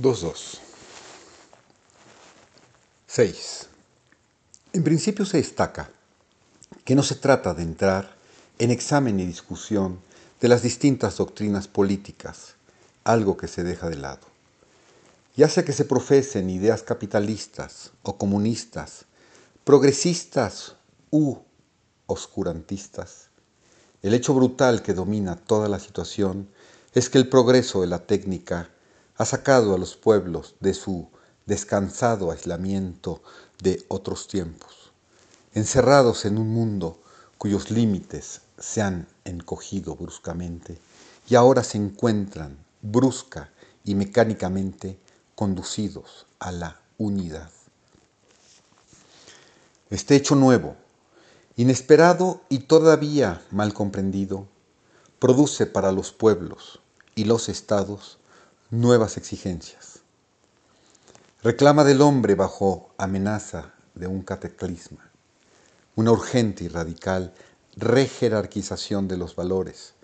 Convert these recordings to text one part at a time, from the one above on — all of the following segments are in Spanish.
2.2. 6. En principio se destaca que no se trata de entrar en examen y discusión de las distintas doctrinas políticas, algo que se deja de lado. Ya sea que se profesen ideas capitalistas o comunistas, progresistas u oscurantistas, el hecho brutal que domina toda la situación es que el progreso de la técnica ha sacado a los pueblos de su descansado aislamiento de otros tiempos, encerrados en un mundo cuyos límites se han encogido bruscamente y ahora se encuentran brusca y mecánicamente conducidos a la unidad. Este hecho nuevo, inesperado y todavía mal comprendido, produce para los pueblos y los estados nuevas exigencias. Reclama del hombre bajo amenaza de un cataclisma, una urgente y radical rejerarquización de los valores,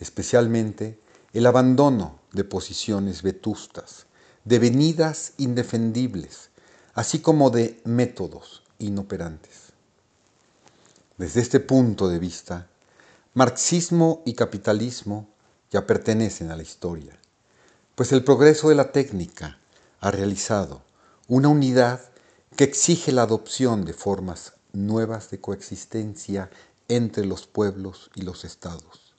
especialmente el abandono de posiciones vetustas, de venidas indefendibles, así como de métodos inoperantes. Desde este punto de vista, marxismo y capitalismo ya pertenecen a la historia pues el progreso de la técnica ha realizado una unidad que exige la adopción de formas nuevas de coexistencia entre los pueblos y los estados.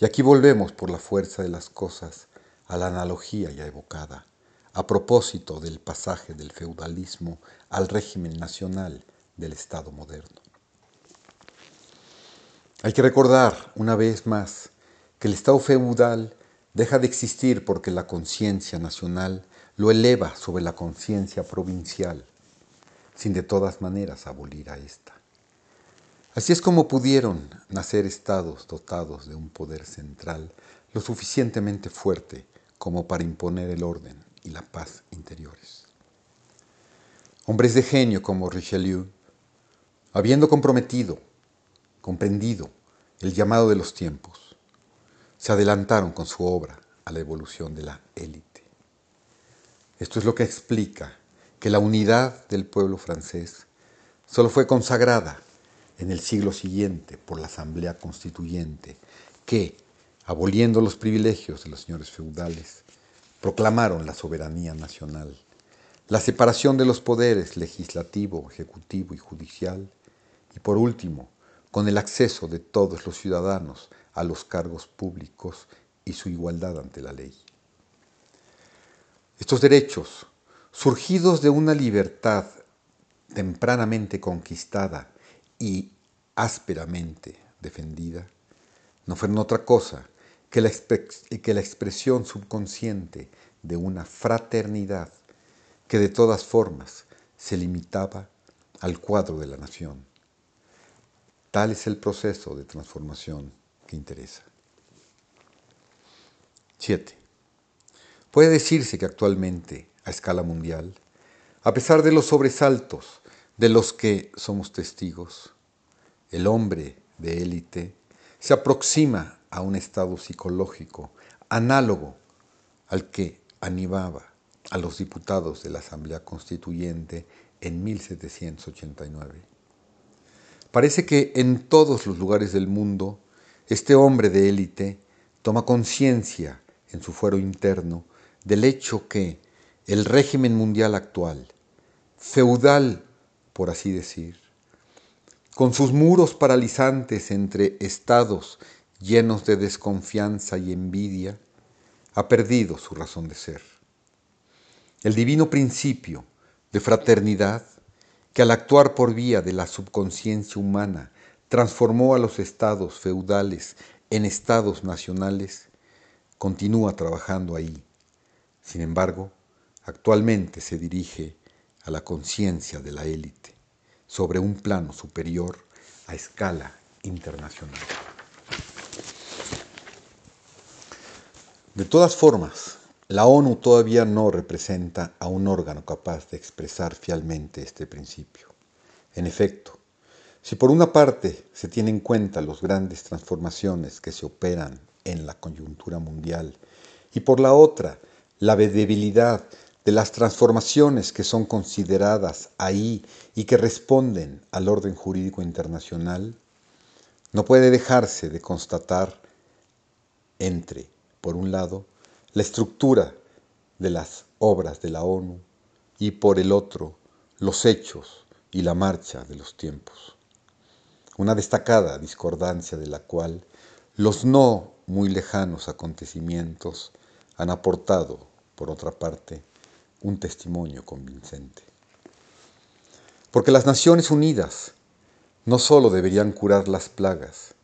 Y aquí volvemos por la fuerza de las cosas a la analogía ya evocada, a propósito del pasaje del feudalismo al régimen nacional del Estado moderno. Hay que recordar una vez más que el Estado feudal deja de existir porque la conciencia nacional lo eleva sobre la conciencia provincial, sin de todas maneras abolir a ésta. Así es como pudieron nacer estados dotados de un poder central lo suficientemente fuerte como para imponer el orden y la paz interiores. Hombres de genio como Richelieu, habiendo comprometido, comprendido el llamado de los tiempos, se adelantaron con su obra a la evolución de la élite. Esto es lo que explica que la unidad del pueblo francés solo fue consagrada en el siglo siguiente por la Asamblea Constituyente, que, aboliendo los privilegios de los señores feudales, proclamaron la soberanía nacional, la separación de los poderes legislativo, ejecutivo y judicial, y por último, con el acceso de todos los ciudadanos a los cargos públicos y su igualdad ante la ley. Estos derechos, surgidos de una libertad tempranamente conquistada y ásperamente defendida, no fueron otra cosa que la, que la expresión subconsciente de una fraternidad que de todas formas se limitaba al cuadro de la nación. Tal es el proceso de transformación interesa. 7. Puede decirse que actualmente, a escala mundial, a pesar de los sobresaltos de los que somos testigos, el hombre de élite se aproxima a un estado psicológico análogo al que animaba a los diputados de la Asamblea Constituyente en 1789. Parece que en todos los lugares del mundo este hombre de élite toma conciencia en su fuero interno del hecho que el régimen mundial actual, feudal por así decir, con sus muros paralizantes entre estados llenos de desconfianza y envidia, ha perdido su razón de ser. El divino principio de fraternidad, que al actuar por vía de la subconsciencia humana transformó a los estados feudales en estados nacionales, continúa trabajando ahí. Sin embargo, actualmente se dirige a la conciencia de la élite sobre un plano superior a escala internacional. De todas formas, la ONU todavía no representa a un órgano capaz de expresar fielmente este principio. En efecto, si por una parte se tienen en cuenta las grandes transformaciones que se operan en la coyuntura mundial y por la otra la debilidad de las transformaciones que son consideradas ahí y que responden al orden jurídico internacional, no puede dejarse de constatar entre, por un lado, la estructura de las obras de la ONU y por el otro, los hechos y la marcha de los tiempos. Una destacada discordancia de la cual los no muy lejanos acontecimientos han aportado, por otra parte, un testimonio convincente. Porque las Naciones Unidas no solo deberían curar las plagas,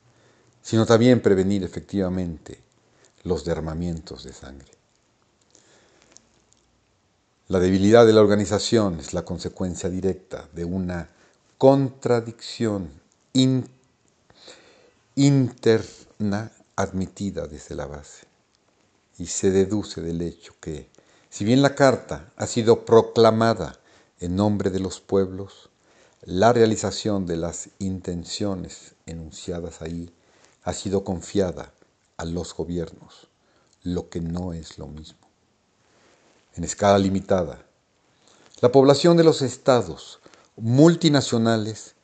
sino también prevenir efectivamente los derramamientos de sangre. La debilidad de la organización es la consecuencia directa de una contradicción interna admitida desde la base. Y se deduce del hecho que, si bien la Carta ha sido proclamada en nombre de los pueblos, la realización de las intenciones enunciadas ahí ha sido confiada a los gobiernos, lo que no es lo mismo en escala limitada. La población de los estados multinacionales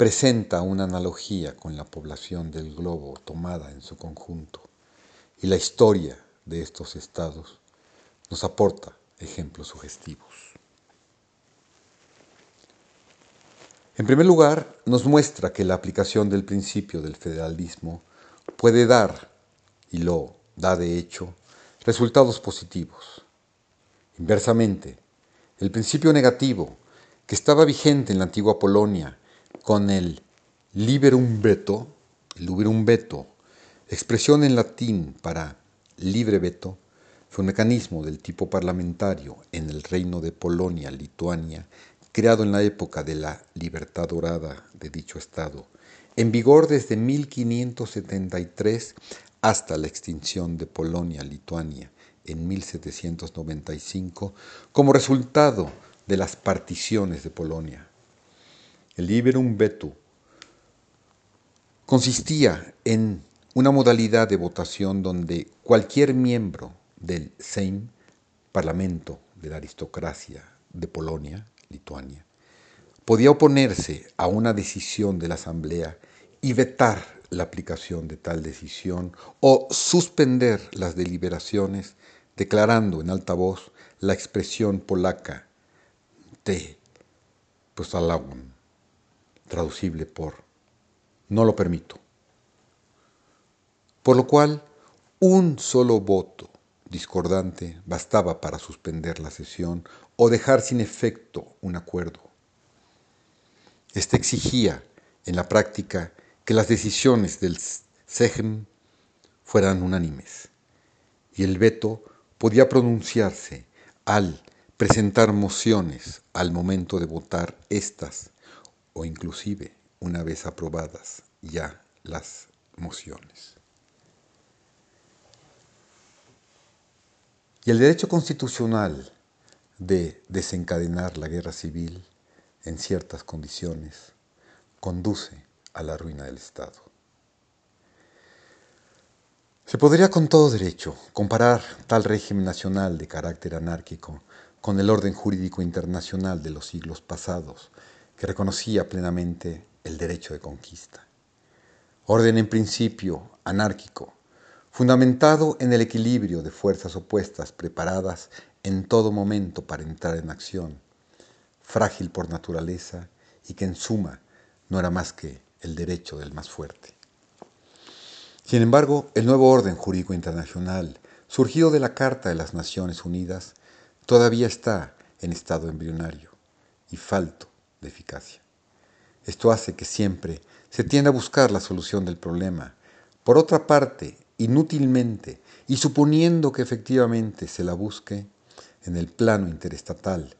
presenta una analogía con la población del globo tomada en su conjunto y la historia de estos estados nos aporta ejemplos sugestivos. En primer lugar, nos muestra que la aplicación del principio del federalismo puede dar, y lo da de hecho, resultados positivos. Inversamente, el principio negativo, que estaba vigente en la antigua Polonia con el liberum veto, liberum veto, expresión en latín para libre veto, fue un mecanismo del tipo parlamentario en el reino de Polonia, Lituania, creado en la época de la libertad dorada de dicho Estado, en vigor desde 1573 hasta la extinción de Polonia, Lituania, en 1795 como resultado de las particiones de Polonia. El Liberum Veto consistía en una modalidad de votación donde cualquier miembro del Sejm, Parlamento de la aristocracia de Polonia, Lituania, podía oponerse a una decisión de la Asamblea y vetar la aplicación de tal decisión o suspender las deliberaciones declarando en alta voz la expresión polaca te postalawon, traducible por no lo permito. Por lo cual, un solo voto discordante bastaba para suspender la sesión o dejar sin efecto un acuerdo. Este exigía, en la práctica, que las decisiones del Sejm fueran unánimes y el veto podía pronunciarse al presentar mociones al momento de votar estas o inclusive una vez aprobadas ya las mociones. Y el derecho constitucional de desencadenar la guerra civil en ciertas condiciones conduce a la ruina del Estado. Se podría con todo derecho comparar tal régimen nacional de carácter anárquico con el orden jurídico internacional de los siglos pasados, que reconocía plenamente el derecho de conquista. Orden en principio anárquico, fundamentado en el equilibrio de fuerzas opuestas preparadas en todo momento para entrar en acción, frágil por naturaleza y que en suma no era más que el derecho del más fuerte. Sin embargo, el nuevo orden jurídico internacional, surgido de la Carta de las Naciones Unidas, todavía está en estado embrionario y falto de eficacia. Esto hace que siempre se tienda a buscar la solución del problema. Por otra parte, inútilmente, y suponiendo que efectivamente se la busque en el plano interestatal,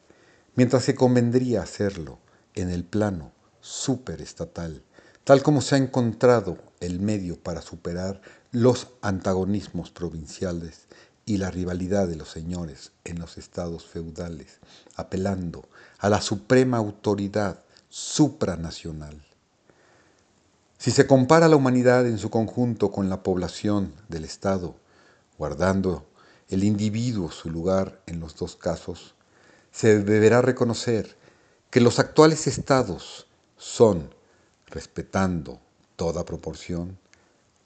mientras se convendría hacerlo en el plano superestatal, tal como se ha encontrado el medio para superar los antagonismos provinciales y la rivalidad de los señores en los estados feudales, apelando a la suprema autoridad supranacional. Si se compara la humanidad en su conjunto con la población del Estado, guardando el individuo su lugar en los dos casos, se deberá reconocer que los actuales estados son, respetando toda proporción,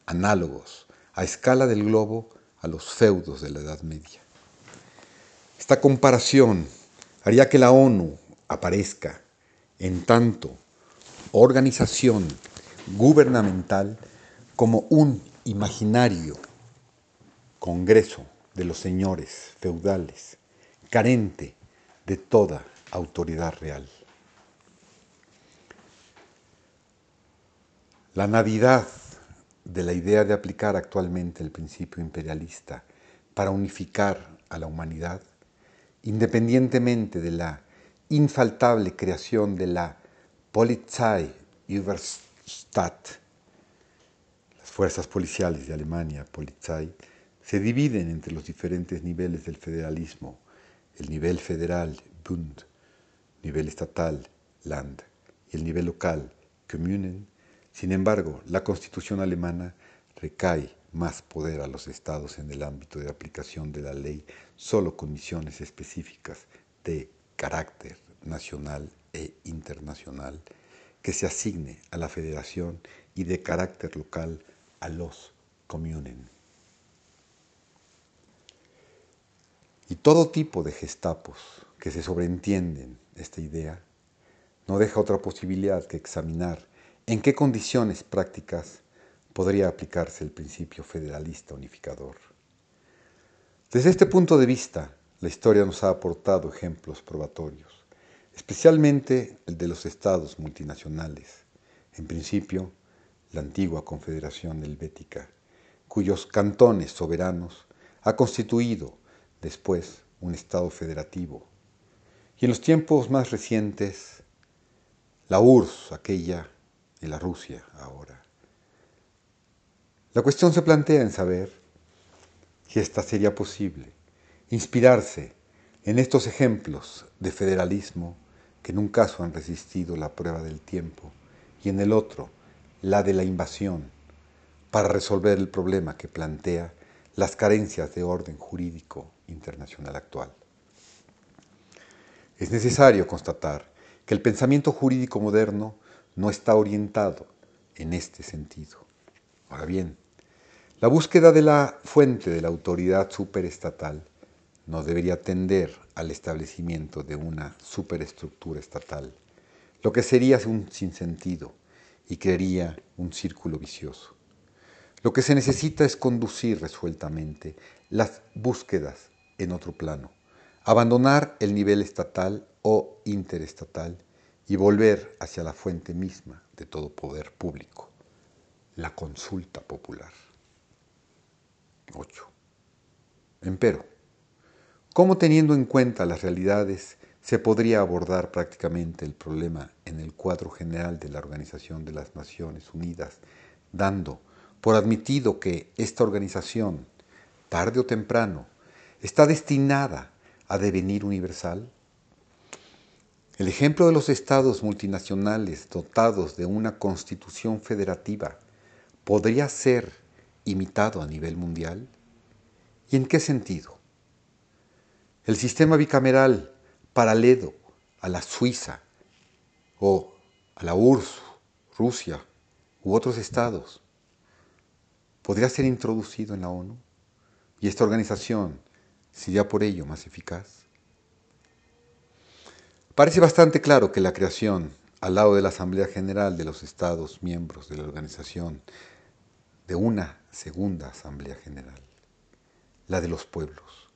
análogos a escala del globo a los feudos de la Edad Media. Esta comparación haría que la ONU aparezca en tanto organización gubernamental como un imaginario congreso de los señores feudales, carente de toda autoridad real. La navidad de la idea de aplicar actualmente el principio imperialista para unificar a la humanidad, independientemente de la infaltable creación de la Polizei über Stadt, las fuerzas policiales de Alemania, Polizei, se dividen entre los diferentes niveles del federalismo, el nivel federal, Bund, nivel estatal, Land, y el nivel local, Kommunen. Sin embargo, la constitución alemana recae más poder a los estados en el ámbito de aplicación de la ley solo con misiones específicas de carácter nacional e internacional que se asigne a la federación y de carácter local a los Kommunen. Y todo tipo de gestapos que se sobreentienden esta idea no deja otra posibilidad que examinar en qué condiciones prácticas podría aplicarse el principio federalista unificador. Desde este punto de vista, la historia nos ha aportado ejemplos probatorios, especialmente el de los estados multinacionales, en principio la antigua Confederación Helvética, cuyos cantones soberanos ha constituido después un Estado federativo. Y en los tiempos más recientes, la URSS, aquella, la Rusia ahora. La cuestión se plantea en saber si esta sería posible, inspirarse en estos ejemplos de federalismo que en un caso han resistido la prueba del tiempo y en el otro la de la invasión, para resolver el problema que plantea las carencias de orden jurídico internacional actual. Es necesario constatar que el pensamiento jurídico moderno no está orientado en este sentido. Ahora bien, la búsqueda de la fuente de la autoridad superestatal no debería tender al establecimiento de una superestructura estatal, lo que sería un sinsentido y crearía un círculo vicioso. Lo que se necesita es conducir resueltamente las búsquedas en otro plano, abandonar el nivel estatal o interestatal y volver hacia la fuente misma de todo poder público, la consulta popular. 8. Empero, ¿cómo teniendo en cuenta las realidades se podría abordar prácticamente el problema en el cuadro general de la Organización de las Naciones Unidas, dando por admitido que esta organización, tarde o temprano, está destinada a devenir universal? El ejemplo de los estados multinacionales dotados de una constitución federativa podría ser imitado a nivel mundial? ¿Y en qué sentido? El sistema bicameral paralelo a la Suiza o a la URSS, Rusia u otros estados podría ser introducido en la ONU y esta organización sería por ello más eficaz. Parece bastante claro que la creación, al lado de la Asamblea General de los Estados miembros de la organización, de una segunda Asamblea General, la de los pueblos,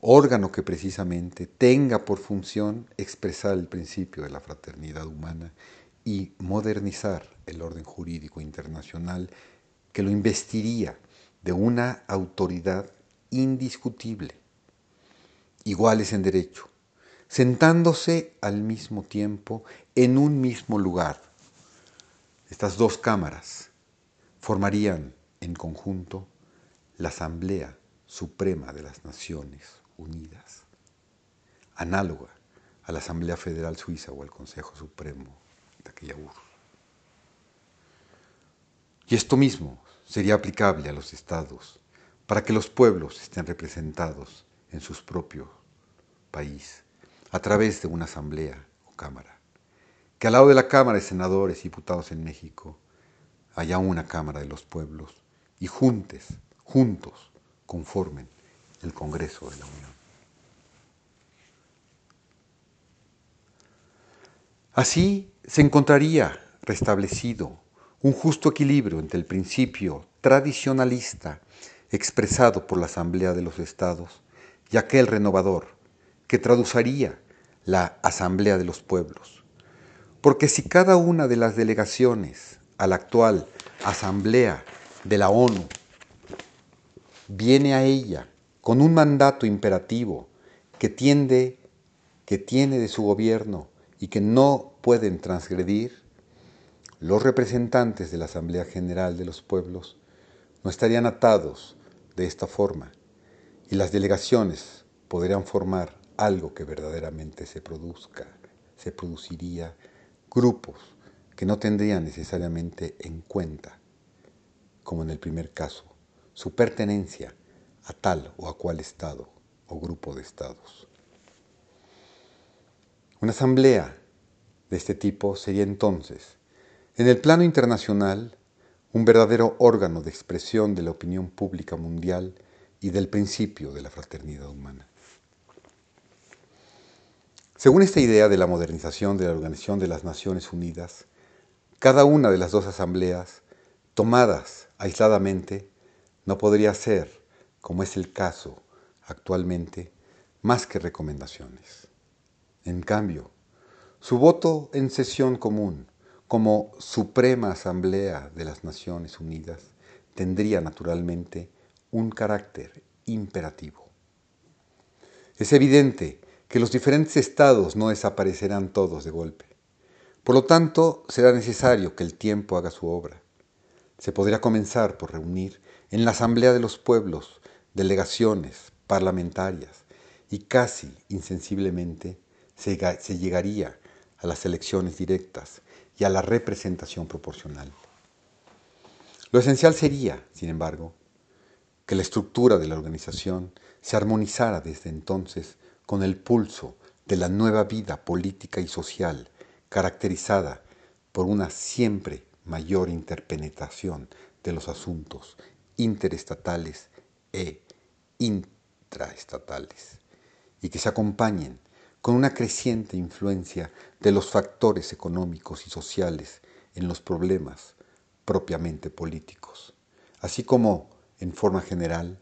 órgano que precisamente tenga por función expresar el principio de la fraternidad humana y modernizar el orden jurídico internacional que lo investiría de una autoridad indiscutible, iguales en derecho, sentándose al mismo tiempo en un mismo lugar. Estas dos cámaras formarían en conjunto la Asamblea Suprema de las Naciones Unidas, análoga a la Asamblea Federal Suiza o al Consejo Supremo de aquella URSS. Y esto mismo sería aplicable a los estados para que los pueblos estén representados en sus propios país a través de una asamblea o cámara. Que al lado de la Cámara de Senadores y Diputados en México haya una Cámara de los Pueblos y juntes, juntos, conformen el Congreso de la Unión. Así se encontraría restablecido un justo equilibrio entre el principio tradicionalista expresado por la Asamblea de los Estados y aquel renovador que traduciría la Asamblea de los Pueblos. Porque si cada una de las delegaciones a la actual Asamblea de la ONU viene a ella con un mandato imperativo que tiene de su gobierno y que no pueden transgredir, los representantes de la Asamblea General de los Pueblos no estarían atados de esta forma y las delegaciones podrían formar algo que verdaderamente se produzca, se produciría grupos que no tendrían necesariamente en cuenta, como en el primer caso, su pertenencia a tal o a cual Estado o grupo de Estados. Una asamblea de este tipo sería entonces, en el plano internacional, un verdadero órgano de expresión de la opinión pública mundial y del principio de la fraternidad humana. Según esta idea de la modernización de la Organización de las Naciones Unidas, cada una de las dos asambleas, tomadas aisladamente, no podría ser, como es el caso actualmente, más que recomendaciones. En cambio, su voto en sesión común como Suprema Asamblea de las Naciones Unidas tendría naturalmente un carácter imperativo. Es evidente que los diferentes estados no desaparecerán todos de golpe. Por lo tanto, será necesario que el tiempo haga su obra. Se podría comenzar por reunir en la Asamblea de los Pueblos delegaciones parlamentarias y casi insensiblemente se, llegaría a las elecciones directas y a la representación proporcional. Lo esencial sería, sin embargo, que la estructura de la organización se armonizara desde entonces con el pulso de la nueva vida política y social caracterizada por una siempre mayor interpenetración de los asuntos interestatales e intraestatales y que se acompañen con una creciente influencia de los factores económicos y sociales en los problemas propiamente políticos, así como, en forma general,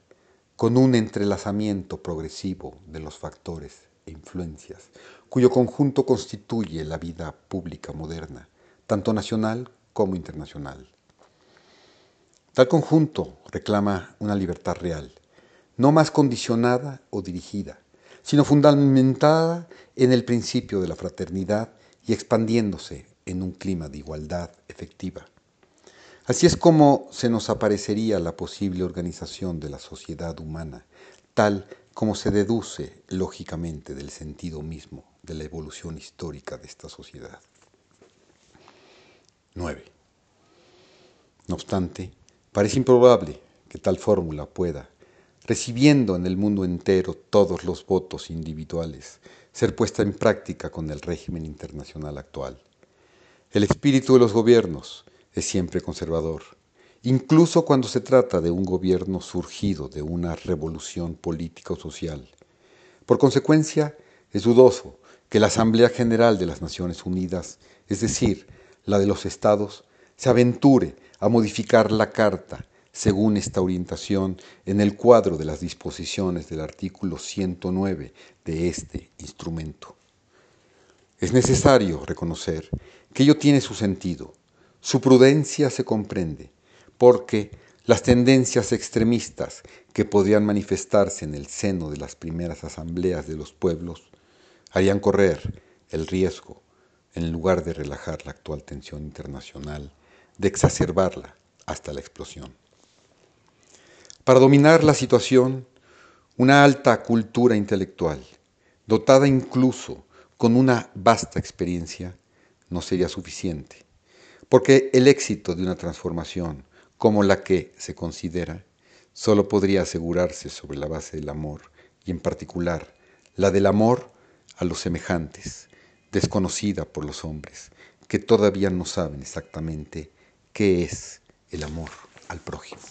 con un entrelazamiento progresivo de los factores e influencias, cuyo conjunto constituye la vida pública moderna, tanto nacional como internacional. Tal conjunto reclama una libertad real, no más condicionada o dirigida, sino fundamentada en el principio de la fraternidad y expandiéndose en un clima de igualdad efectiva. Así es como se nos aparecería la posible organización de la sociedad humana, tal como se deduce lógicamente del sentido mismo de la evolución histórica de esta sociedad. 9. No obstante, parece improbable que tal fórmula pueda, recibiendo en el mundo entero todos los votos individuales, ser puesta en práctica con el régimen internacional actual. El espíritu de los gobiernos es siempre conservador, incluso cuando se trata de un gobierno surgido de una revolución política o social. Por consecuencia, es dudoso que la Asamblea General de las Naciones Unidas, es decir, la de los estados, se aventure a modificar la Carta según esta orientación en el cuadro de las disposiciones del artículo 109 de este instrumento. Es necesario reconocer que ello tiene su sentido, su prudencia se comprende, porque las tendencias extremistas que podrían manifestarse en el seno de las primeras asambleas de los pueblos harían correr el riesgo, en lugar de relajar la actual tensión internacional, de exacerbarla hasta la explosión. Para dominar la situación, una alta cultura intelectual, dotada incluso con una vasta experiencia, no sería suficiente, porque el éxito de una transformación como la que se considera solo podría asegurarse sobre la base del amor, y en particular la del amor a los semejantes, desconocida por los hombres, que todavía no saben exactamente qué es el amor al prójimo.